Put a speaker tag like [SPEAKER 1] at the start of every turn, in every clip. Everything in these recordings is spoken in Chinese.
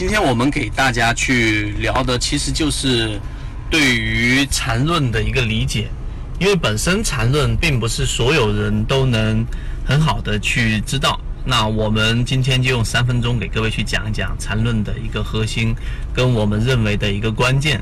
[SPEAKER 1] 今天我们给大家去聊的，其实就是对于缠论的一个理解，因为本身缠论并不是所有人都能很好的去知道。那我们今天就用三分钟给各位去讲一讲缠论的一个核心，跟我们认为的一个关键。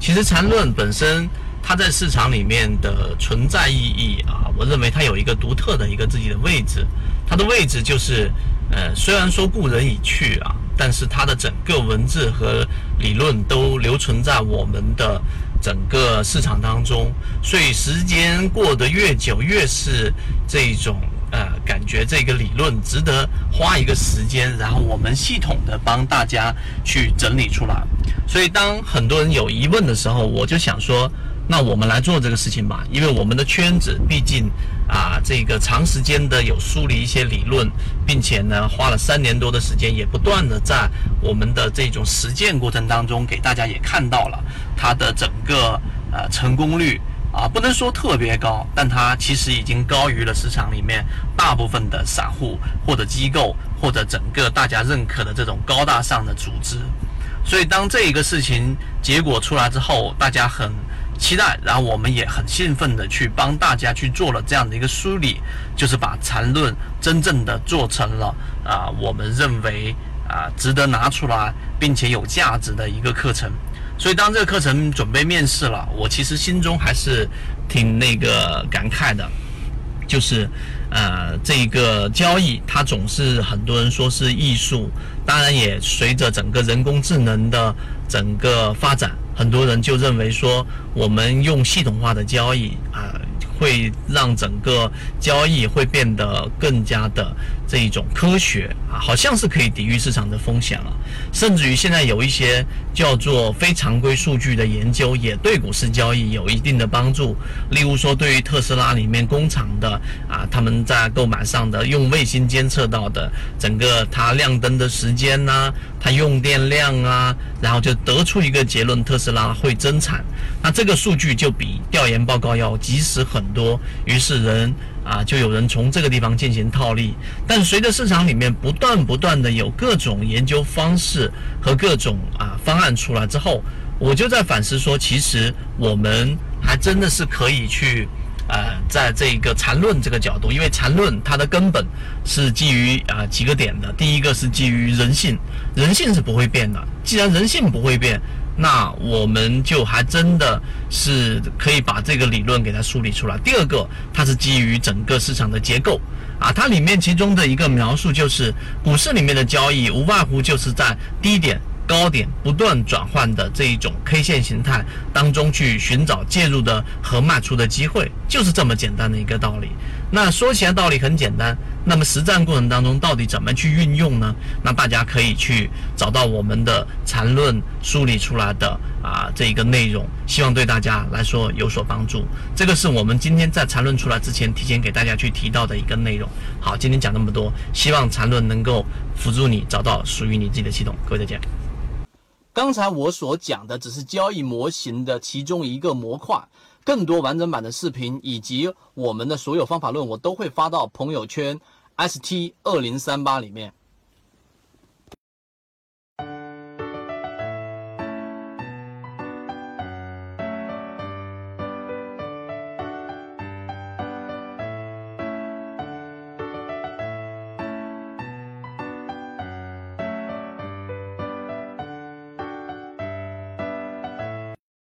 [SPEAKER 1] 其实缠论本身。它在市场里面的存在意义啊，我认为它有一个独特的一个自己的位置。它的位置就是，呃，虽然说故人已去啊，但是它的整个文字和理论都留存在我们的整个市场当中。所以时间过得越久，越是这种呃感觉，这个理论值得花一个时间，然后我们系统的帮大家去整理出来。所以当很多人有疑问的时候，我就想说。那我们来做这个事情吧，因为我们的圈子毕竟啊，这个长时间的有梳理一些理论，并且呢，花了三年多的时间，也不断的在我们的这种实践过程当中，给大家也看到了它的整个呃成功率啊，不能说特别高，但它其实已经高于了市场里面大部分的散户或者机构或者整个大家认可的这种高大上的组织。所以当这一个事情结果出来之后，大家很。期待，然后我们也很兴奋的去帮大家去做了这样的一个梳理，就是把缠论真正的做成了啊，我们认为啊值得拿出来并且有价值的一个课程。所以当这个课程准备面试了，我其实心中还是挺那个感慨的，就是呃这个交易它总是很多人说是艺术，当然也随着整个人工智能的整个发展。很多人就认为说，我们用系统化的交易啊。会让整个交易会变得更加的这一种科学啊，好像是可以抵御市场的风险了。甚至于现在有一些叫做非常规数据的研究，也对股市交易有一定的帮助。例如说，对于特斯拉里面工厂的啊，他们在购买上的用卫星监测到的整个它亮灯的时间呐，它用电量啊，然后就得出一个结论：特斯拉会增产。那这个数据就比调研报告要及时很。多，于是人啊，就有人从这个地方进行套利。但随着市场里面不断不断的有各种研究方式和各种啊方案出来之后，我就在反思说，其实我们还真的是可以去呃，在这个缠论这个角度，因为缠论它的根本是基于啊几个点的。第一个是基于人性，人性是不会变的。既然人性不会变。那我们就还真的是可以把这个理论给它梳理出来。第二个，它是基于整个市场的结构啊，它里面其中的一个描述就是，股市里面的交易无外乎就是在低点。高点不断转换的这一种 K 线形态当中去寻找介入的和卖出的机会，就是这么简单的一个道理。那说起来道理很简单，那么实战过程当中到底怎么去运用呢？那大家可以去找到我们的缠论梳理出来的啊这一个内容，希望对大家来说有所帮助。这个是我们今天在缠论出来之前提前给大家去提到的一个内容。好，今天讲那么多，希望缠论能够辅助你找到属于你自己的系统。各位再见。刚才我所讲的只是交易模型的其中一个模块，更多完整版的视频以及我们的所有方法论，我都会发到朋友圈 ST 二零三八里面。